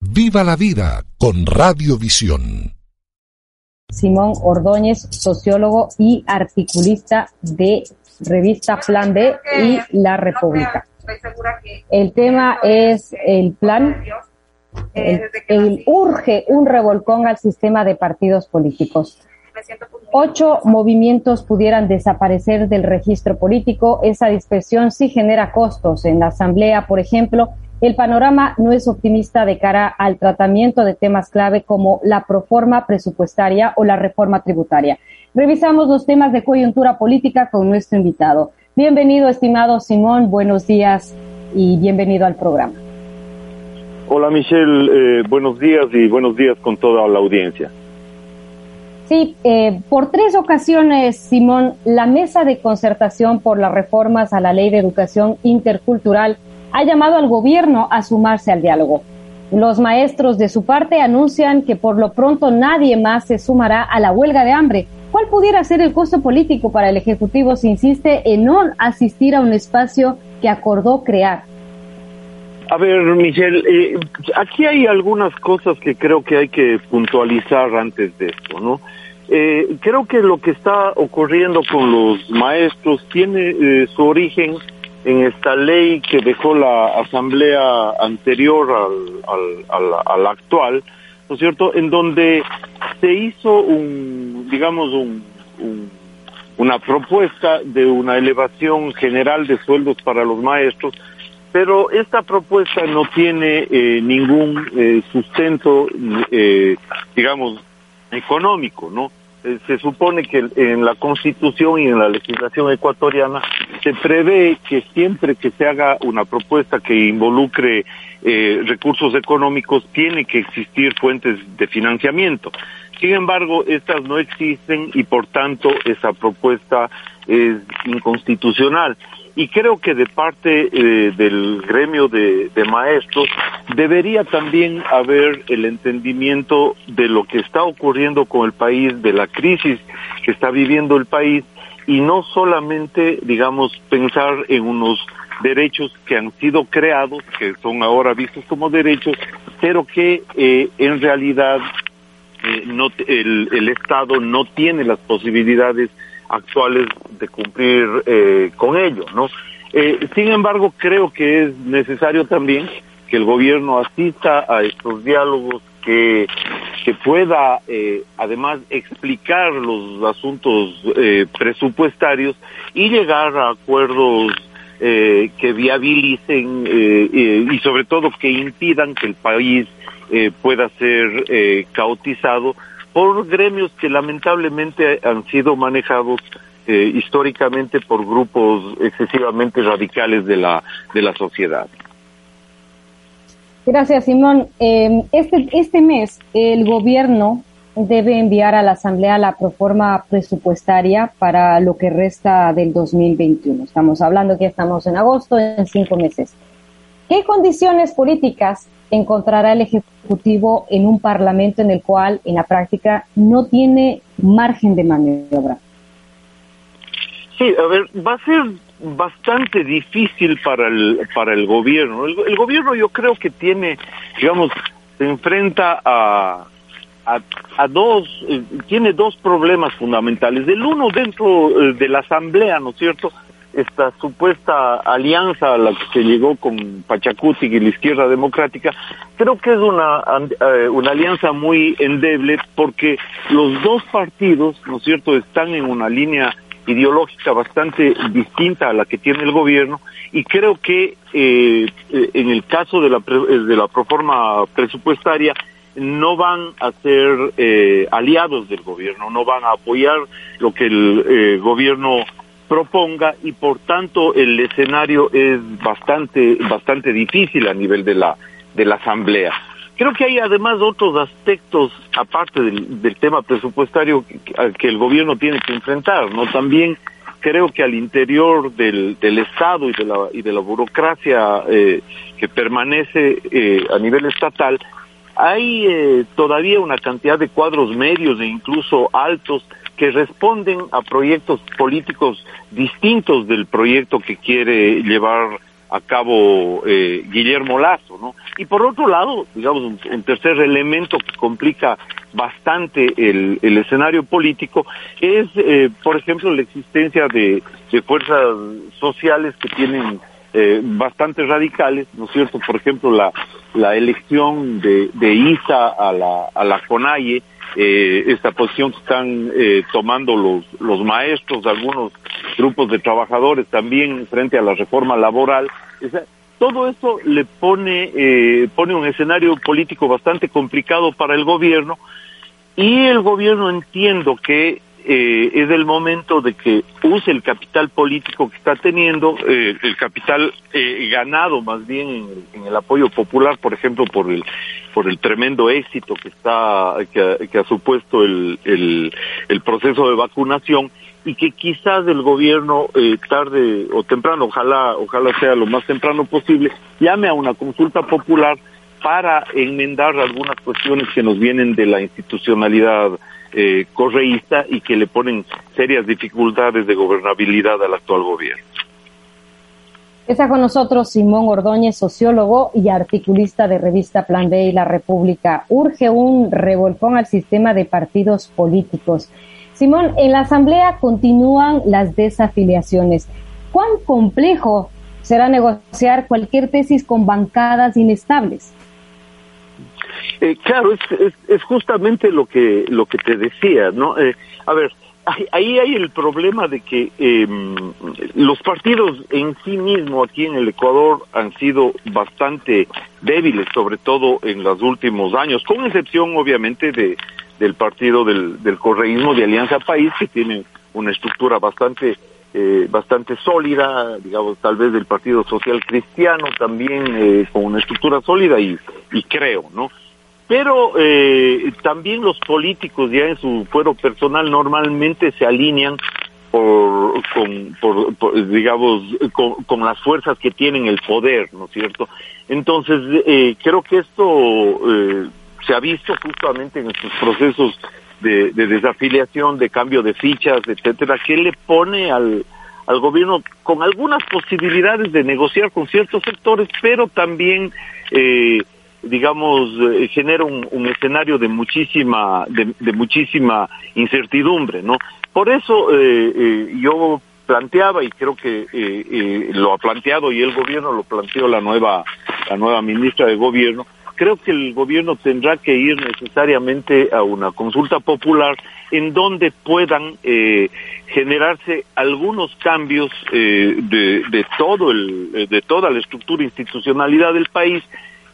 Viva la vida con Radiovisión. Simón Ordóñez, sociólogo y articulista de revista Plan B y La República. El tema es el plan, el, urge un revolcón al sistema de partidos políticos. Ocho movimientos pudieran desaparecer del registro político. Esa dispersión sí genera costos. En la Asamblea, por ejemplo, el panorama no es optimista de cara al tratamiento de temas clave como la proforma presupuestaria o la reforma tributaria. Revisamos los temas de coyuntura política con nuestro invitado. Bienvenido, estimado Simón, buenos días y bienvenido al programa. Hola Michelle, eh, buenos días y buenos días con toda la audiencia. Sí, eh, por tres ocasiones, Simón, la Mesa de Concertación por las Reformas a la Ley de Educación Intercultural ha llamado al gobierno a sumarse al diálogo. Los maestros de su parte anuncian que por lo pronto nadie más se sumará a la huelga de hambre. ¿Cuál pudiera ser el costo político para el Ejecutivo si insiste en no asistir a un espacio que acordó crear? A ver, Michelle, eh, aquí hay algunas cosas que creo que hay que puntualizar antes de esto, ¿no? Eh, creo que lo que está ocurriendo con los maestros tiene eh, su origen en esta ley que dejó la asamblea anterior al, al, actual, ¿no es cierto?, en donde se hizo un, digamos, un, una propuesta de una elevación general de sueldos para los maestros, pero esta propuesta no tiene eh, ningún eh, sustento, eh, digamos, económico, ¿no? Eh, se supone que en la Constitución y en la legislación ecuatoriana se prevé que siempre que se haga una propuesta que involucre eh, recursos económicos tiene que existir fuentes de financiamiento. Sin embargo, estas no existen y por tanto esa propuesta es inconstitucional y creo que de parte eh, del gremio de, maestros debería también haber el entendimiento de lo que está ocurriendo con el país, de la crisis que está viviendo el país y no solamente, digamos, pensar en unos derechos que han sido creados, que son ahora vistos como derechos, pero que eh, en realidad eh, no, el, el Estado no tiene las posibilidades actuales de cumplir eh, con ello, ¿no? Eh, sin embargo, creo que es necesario también que el gobierno asista a estos diálogos, que, que pueda eh, además explicar los asuntos presupuestarios y llegar a acuerdos que viabilicen y sobre todo que impidan que el país pueda ser caotizado por gremios que lamentablemente han sido manejados eh, históricamente por grupos excesivamente radicales de la, de la sociedad. Gracias, Simón. Em, este, este mes el gobierno debe enviar a la Asamblea la proforma presupuestaria para lo que resta del 2021. Estamos hablando que estamos en agosto, en cinco meses. ¿Qué condiciones políticas encontrará el Ejecutivo en un Parlamento en el cual, en la práctica, no tiene margen de maniobra. Sí, a ver, va a ser bastante difícil para el para el gobierno. El, gobierno yo creo que tiene, digamos, se enfrenta a a, dos, eh, tiene dos problemas fundamentales. El uno dentro eh, de la asamblea, ¿no es cierto? Esta supuesta alianza a la que se llegó con Pachacuti y la izquierda democrática, creo que es una, eh, una alianza muy endeble porque los dos partidos, ¿no es cierto?, están en una línea ideológica bastante distinta a la que tiene el gobierno y creo que eh, eh, en el caso de la, de la proforma presupuestaria no van a ser aliados del gobierno, no van a apoyar lo que el gobierno proponga y por tanto el escenario es bastante bastante difícil a nivel de la de la asamblea. creo que hay además otros aspectos, aparte del, tema presupuestario, que, el gobierno tiene que enfrentar, ¿no? También creo que al interior del, Estado y de la, y de la burocracia eh, que permanece eh, a nivel estatal, hay eh, todavía una cantidad de cuadros medios e incluso altos que responden a proyectos políticos distintos del proyecto que quiere llevar a cabo eh, Guillermo Lazo, ¿no? Y por otro lado, digamos, un, tercer elemento que complica bastante el, escenario político es, eh, por ejemplo, la existencia de, fuerzas sociales que tienen eh, bastante radicales, ¿no es cierto? Por ejemplo, la, la elección de, de ISA a la, a la CONAIE, eh, esta posición que están eh, tomando los, los maestros, algunos grupos de trabajadores también frente a la reforma laboral. todo eso le pone, eh, pone un escenario político bastante complicado para el gobierno y el gobierno entiendo que eh, es el momento de que use el capital político que está teniendo, eh, el capital eh, ganado más bien en, el apoyo popular, por ejemplo, por el por el tremendo éxito que está que, ha supuesto el, el, proceso de vacunación y que quizás el gobierno tarde o temprano, ojalá ojalá sea lo más temprano posible, llame a una consulta popular para enmendar algunas cuestiones que nos vienen de la institucionalidad eh, correísta y que le ponen serias dificultades de gobernabilidad al actual gobierno. Está con nosotros Simón Ordóñez, sociólogo y articulista de revista Plan B y La República. Urge un revolcón al sistema de partidos políticos. Simón, en la Asamblea continúan las desafiliaciones. ¿Cuán complejo será negociar cualquier tesis con bancadas inestables? Eh, claro, es, es, justamente lo que lo que te decía, ¿no? Eh, a ver, ahí hay el problema de que em, los partidos en sí mismos aquí en el Ecuador han sido bastante débiles, sobre todo en los últimos años, con excepción obviamente de del partido del, del correísmo de Alianza País, que tiene una estructura bastante eh, bastante sólida, digamos, tal vez del Partido Social Cristiano también eh, con una estructura sólida y, y creo, ¿no? Pero eh, también los políticos ya en su fuero personal normalmente se alinean por, con, por, digamos, con, las fuerzas que tienen el poder, ¿no es cierto? Entonces, eh, creo que esto eh, se ha visto justamente en estos procesos de, de, desafiliación, de cambio de fichas, etcétera, que le pone al, al gobierno con algunas posibilidades de negociar con ciertos sectores, pero también eh, digamos, eh, genera un, escenario de muchísima, de, muchísima incertidumbre, ¿no? Por eso eh, eh, yo planteaba y creo que lo ha planteado y el gobierno lo planteó la nueva, la nueva ministra de gobierno. Creo que el gobierno tendrá que ir necesariamente a una consulta popular en donde puedan generarse algunos cambios de, de todo el, de toda la estructura institucionalidad del país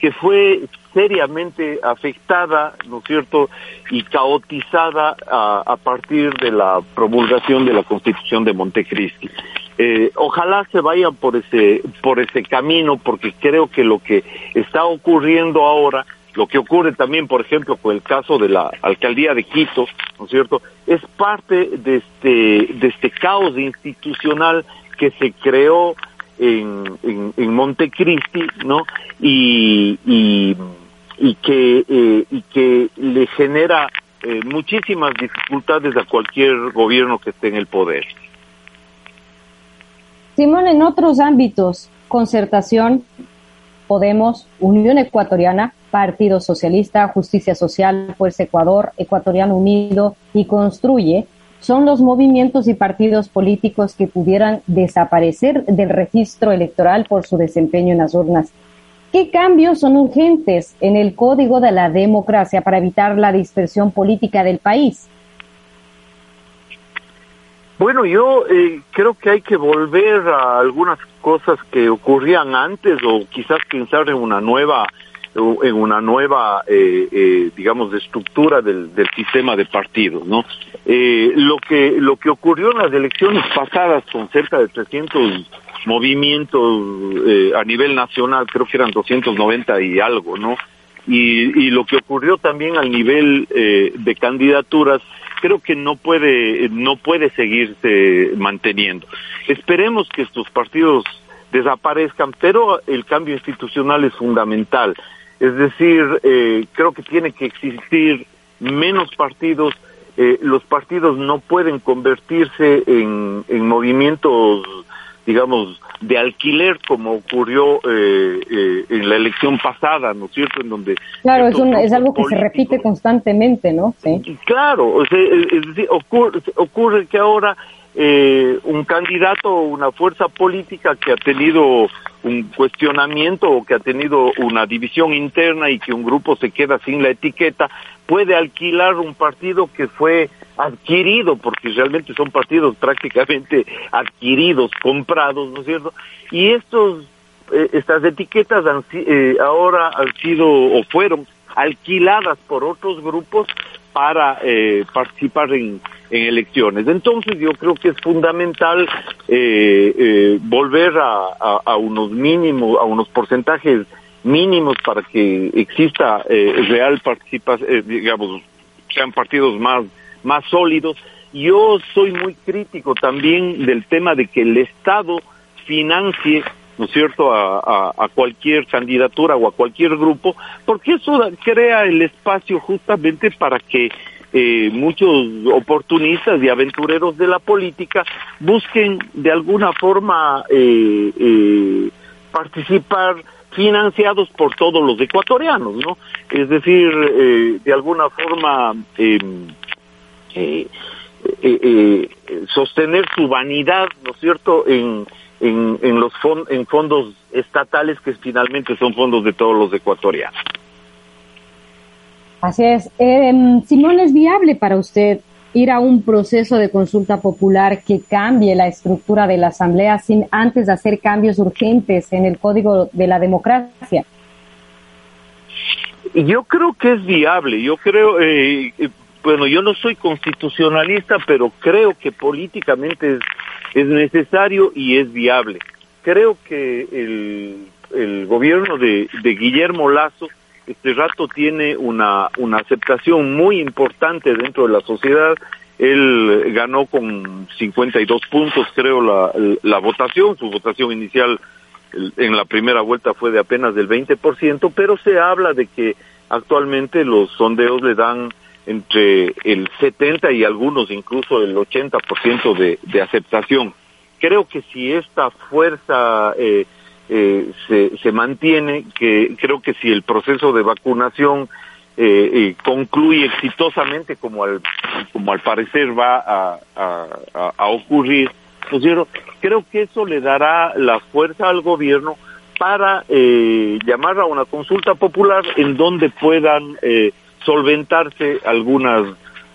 que fue seriamente afectada, ¿no es cierto?, y caotizada a, partir de la promulgación de la Constitución de Montecristi. Eh, ojalá se vayan por ese, por ese camino, porque creo que lo que está ocurriendo ahora, lo que ocurre también, por ejemplo, con el caso de la alcaldía de Quito, ¿no es cierto?, es parte de este, de este caos institucional que se creó en, en, Montecristi, ¿no? Y, y, que, eh, y que le genera eh, muchísimas dificultades a cualquier gobierno que esté en el poder. Simón, en otros ámbitos, concertación, Podemos, Unión Ecuatoriana, Partido Socialista, Justicia Social, Fuerza Ecuador, Ecuatoriano Unido y Construye, son los movimientos y partidos políticos que pudieran desaparecer del registro electoral por su desempeño en las urnas. ¿Qué cambios son urgentes en el código de la democracia para evitar la dispersión política del país? Bueno, yo eh, creo que hay que volver a algunas cosas que ocurrían antes o quizás pensar en una nueva en una nueva, eh, eh, digamos, estructura del, del, sistema de partidos, ¿no? Eh, lo que lo que ocurrió en las elecciones pasadas con cerca de 300 movimientos a nivel nacional, creo que eran 290 y algo, ¿no? y, lo que ocurrió también al nivel eh, de candidaturas creo que no puede no puede seguirse manteniendo esperemos que estos partidos desaparezcan pero el cambio institucional es fundamental es decir eh, creo que tiene que existir menos partidos eh, los partidos no pueden convertirse en, en movimientos digamos, de alquiler como ocurrió eh, eh, en la elección pasada, ¿no es cierto? En donde claro, es, es algo que se repite constantemente, ¿no? Sí. Claro, es, decir, ocurre, ocurre que ahora eh, un candidato o una fuerza política que ha tenido un cuestionamiento o que ha tenido una división interna y que un grupo se queda sin la etiqueta, puede alquilar un partido que fue adquirido, porque realmente son partidos prácticamente adquiridos, comprados, ¿no es cierto? Y estos, eh, estas etiquetas han, eh, ahora han sido o fueron alquiladas por otros grupos para eh, participar en, elecciones. Entonces yo creo que es fundamental volver a, unos mínimos, a unos porcentajes mínimos para que exista real participación, digamos, sean partidos más más sólidos. Yo soy muy crítico también del tema de que el Estado financie ¿no es cierto?, a, a, cualquier candidatura o a cualquier grupo, porque eso crea el espacio justamente para que eh, muchos oportunistas y aventureros de la política busquen de alguna forma eh, eh, participar financiados por todos los ecuatorianos, ¿no? Es decir, de alguna forma em, eh, eh, eh, sostener su vanidad, ¿no es cierto?, en, en, los en fondos estatales que finalmente son fondos de todos los ecuatorianos. Así es. Eh, Simón, ¿es viable para usted ir a un proceso de consulta popular que cambie la estructura de la Asamblea sin antes de hacer cambios urgentes en el Código de la Democracia? Yo creo que es viable. Yo creo, eh, bueno, yo no soy constitucionalista, pero creo que políticamente es, necesario y es viable. Creo que el, gobierno de, de Guillermo Lazo este rato tiene una, una aceptación muy importante dentro de la sociedad. Él ganó con 52 puntos, creo, la, la votación. Su votación inicial en la primera vuelta fue de apenas del 20%, pero se habla de que actualmente los sondeos le dan entre el 70 y algunos incluso el 80% de, de aceptación. Creo que si esta fuerza eh, eh, se, se mantiene, que creo que si el proceso de vacunación eh, eh concluye exitosamente como al, como al parecer va a, ocurrir, pues creo que eso le dará la fuerza al gobierno para eh, llamar a una consulta popular en donde puedan eh, solventarse algunas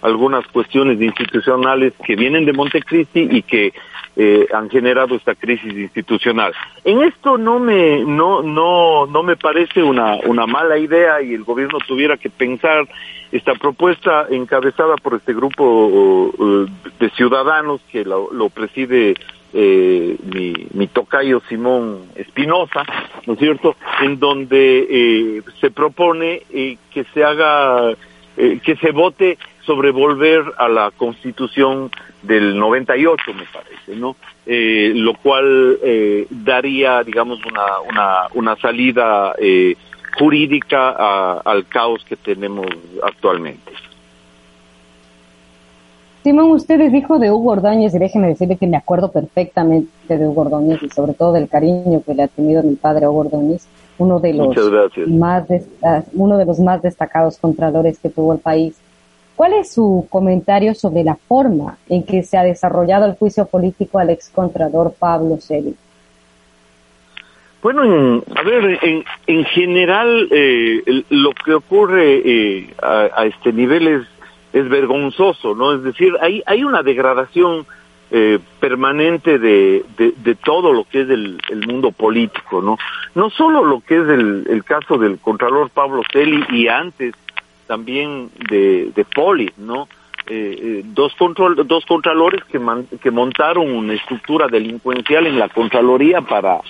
algunas cuestiones institucionales que vienen de Montecristi y que eh, han generado esta crisis institucional. En esto no me no no no me parece una una mala idea y el gobierno tuviera que pensar esta propuesta encabezada por este grupo uh, de ciudadanos que lo, lo preside eh, mi, mi, tocayo Simón Espinosa, ¿no es cierto?, en donde eh, se propone eh, que se haga, eh, que se vote sobre volver a la constitución del 98, me parece, ¿no? Eh, lo cual eh, daría, digamos, una, una, una salida jurídica a, al caos que tenemos actualmente. Simón, usted es hijo de Hugo Ordóñez y déjeme decirle que me acuerdo perfectamente de Hugo Ordóñez y sobre todo del cariño que le ha tenido mi padre Hugo Ordóñez, uno de los más uno de los más destacados contralores que tuvo el país. ¿Cuál es su comentario sobre la forma en que se ha desarrollado el juicio político al excontrador Pablo Celi? Bueno, a ver, en, en general eh, lo que ocurre eh, a, a, este nivel es es vergonzoso, ¿no? Es decir, hay, hay una degradación eh, permanente de, de, todo lo que es el, el, mundo político, ¿no? No solo lo que es el, el caso del Contralor Pablo Celi y antes también de, de Poli, ¿no? Eh, eh, dos, control, dos contralores que, que montaron una estructura delincuencial en la Contraloría para,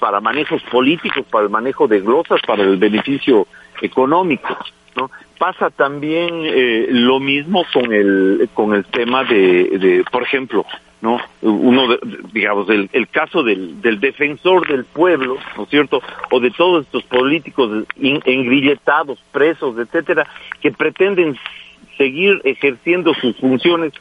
para manejos políticos, para el manejo de glosas, para el beneficio económico, ¿no? Pasa también eh, lo mismo con el con el tema de, de por ejemplo, ¿no? Uno, de, digamos, el, el caso del, del, defensor del pueblo, ¿no es cierto? O de todos estos políticos engrilletados, presos, etcétera, que pretenden seguir ejerciendo sus funciones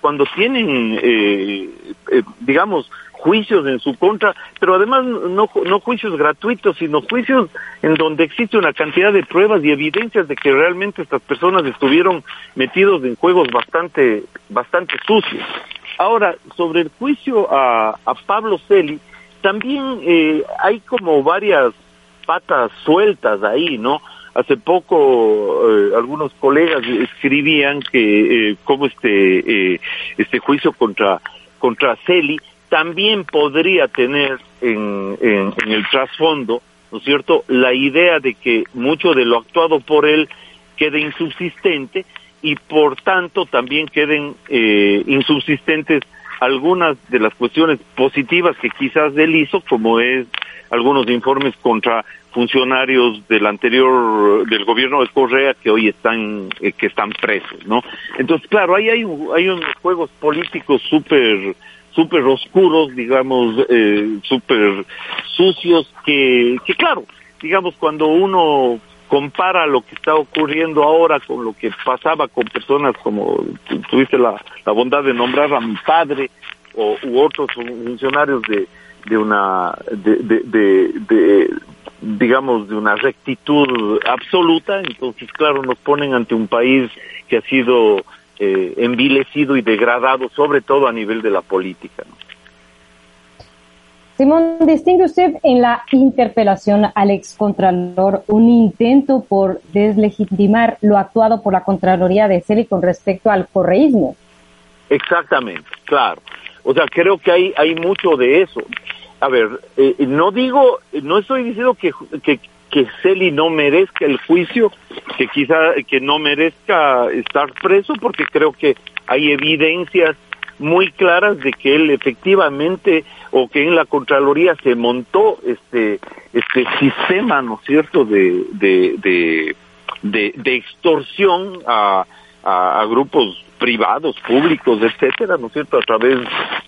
cuando tienen, eh, eh, digamos, juicios en su contra, pero además no, no juicios gratuitos, sino juicios en donde existe una cantidad de pruebas y evidencias de que realmente estas personas estuvieron metidos en juegos bastante, bastante sucios. Ahora, sobre el juicio a, a Pablo Celi, también eh, hay como varias patas sueltas ahí, ¿no? Hace poco eh, algunos colegas escribían que eh, como este eh, este juicio contra contra Celi también podría tener en, en, en el trasfondo, ¿no es cierto?, la idea de que mucho de lo actuado por él quede insubsistente y por tanto también queden eh, insubsistentes algunas de las cuestiones positivas que quizás él hizo, como es algunos informes contra funcionarios del anterior del gobierno de Correa que hoy están eh, que están presos, ¿no? Entonces, claro, ahí hay hay unos juegos políticos súper súper oscuros, digamos, eh, súper sucios, que, que claro, digamos, cuando uno compara lo que está ocurriendo ahora con lo que pasaba con personas como tuviste la, la bondad de nombrar a mi padre o u otros funcionarios de, de una de, de, de, de digamos de una rectitud absoluta entonces claro nos ponen ante un país que ha sido eh, envilecido y degradado, sobre todo a nivel de la política. ¿no? Simón, distingue usted en la interpelación al excontralor un intento por deslegitimar lo actuado por la Contraloría de CELI con respecto al correísmo. Exactamente, claro. O sea, creo que hay, hay mucho de eso. A ver, eh, no digo, no estoy diciendo que, que, que Celi no merezca el juicio, que quizá que no merezca estar preso, porque creo que hay evidencias muy claras de que él efectivamente o que en la Contraloría se montó este este sistema, ¿no es cierto?, de, de, de, extorsión a, a, grupos privados, públicos, etcétera, ¿no es cierto?, a través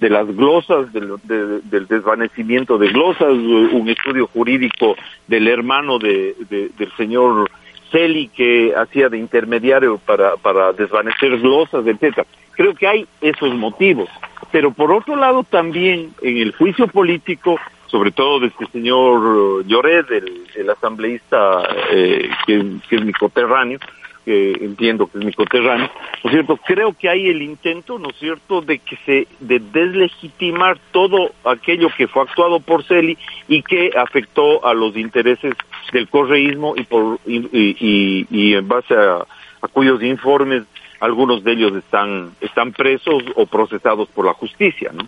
de las glosas, del, de, del desvanecimiento de glosas, un estudio jurídico del hermano de, de, del señor Celi que hacía de intermediario para, para desvanecer glosas, etcétera. Creo que hay esos motivos. Pero por otro lado también en el juicio político, sobre todo de este señor Lloret, el, el asambleísta eh, que, que es mi coterráneo, que entiendo que es mi coterráneo, ¿no es cierto? Creo que hay el intento, ¿no es cierto?, de que se, de deslegitimar todo aquello que fue actuado por Celi y que afectó a los intereses del correísmo y por, y, y, y en base a, a cuyos informes algunos de ellos están, están presos o procesados por la justicia, ¿no?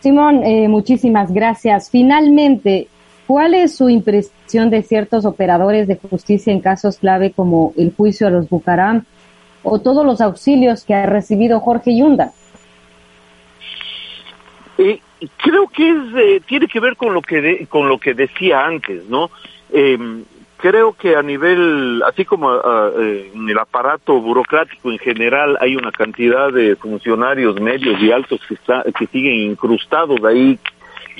Simón, eh, muchísimas gracias. Finalmente, ¿Cuál es su impresión de ciertos operadores de justicia en casos clave como el juicio a los Bucaram o todos los auxilios que ha recibido Jorge Yunda? Eh, creo que es, eh, tiene que ver con lo que de, con lo que decía antes, ¿no? Creo que a nivel, así como uh, en el aparato burocrático en general, hay una cantidad de funcionarios medios y altos que siguen incrustados ahí,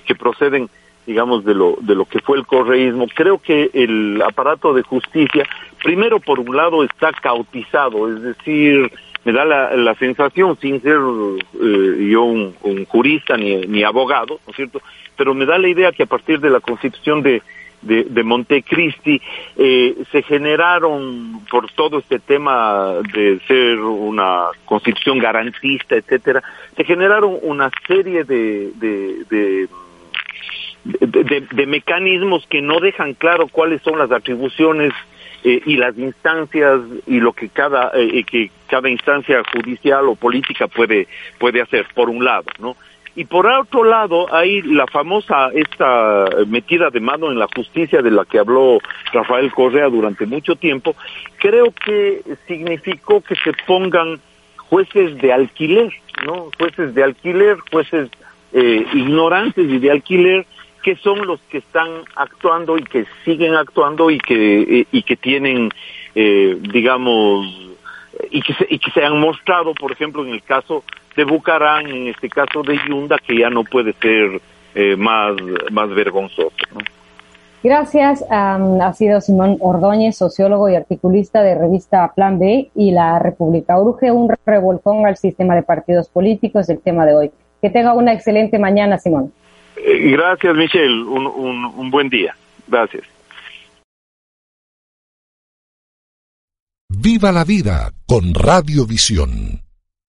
que proceden digamos, de lo, de lo que fue el correísmo, creo que el aparato de justicia, primero por un lado está cautizado, es decir, me da la, la sensación, sin ser eh, yo un, un jurista ni, ni abogado, ¿no es cierto?, pero me da la idea que a partir de la constitución de, de, de Montecristi eh, se generaron por todo este tema de ser una constitución garantista, etcétera, se generaron una serie de, de, de de, de, de, mecanismos que no dejan claro cuáles son las atribuciones eh, y las instancias y lo que cada eh, que cada instancia judicial o política puede puede hacer por un lado no y por otro lado hay la famosa esta metida de mano en la justicia de la que habló Rafael Correa durante mucho tiempo creo que significó que se pongan jueces de alquiler no jueces de alquiler jueces eh, ignorantes y de alquiler que son los que están actuando y que siguen actuando y que, eh, y que tienen, eh, digamos, y que, se, y que se han mostrado, por ejemplo, en el caso de Bucarán, en este caso de Yunda, que ya no puede ser eh, más, más vergonzoso. Gracias. ha sido Simón Ordóñez, sociólogo y articulista de revista Plan B y La República. Urge un revolcón al sistema de partidos políticos, el tema de hoy. Que tenga una excelente mañana, Simón. Eh, gracias, Michelle. Un, un, un buen día. Gracias. Viva la vida con Radiovisión.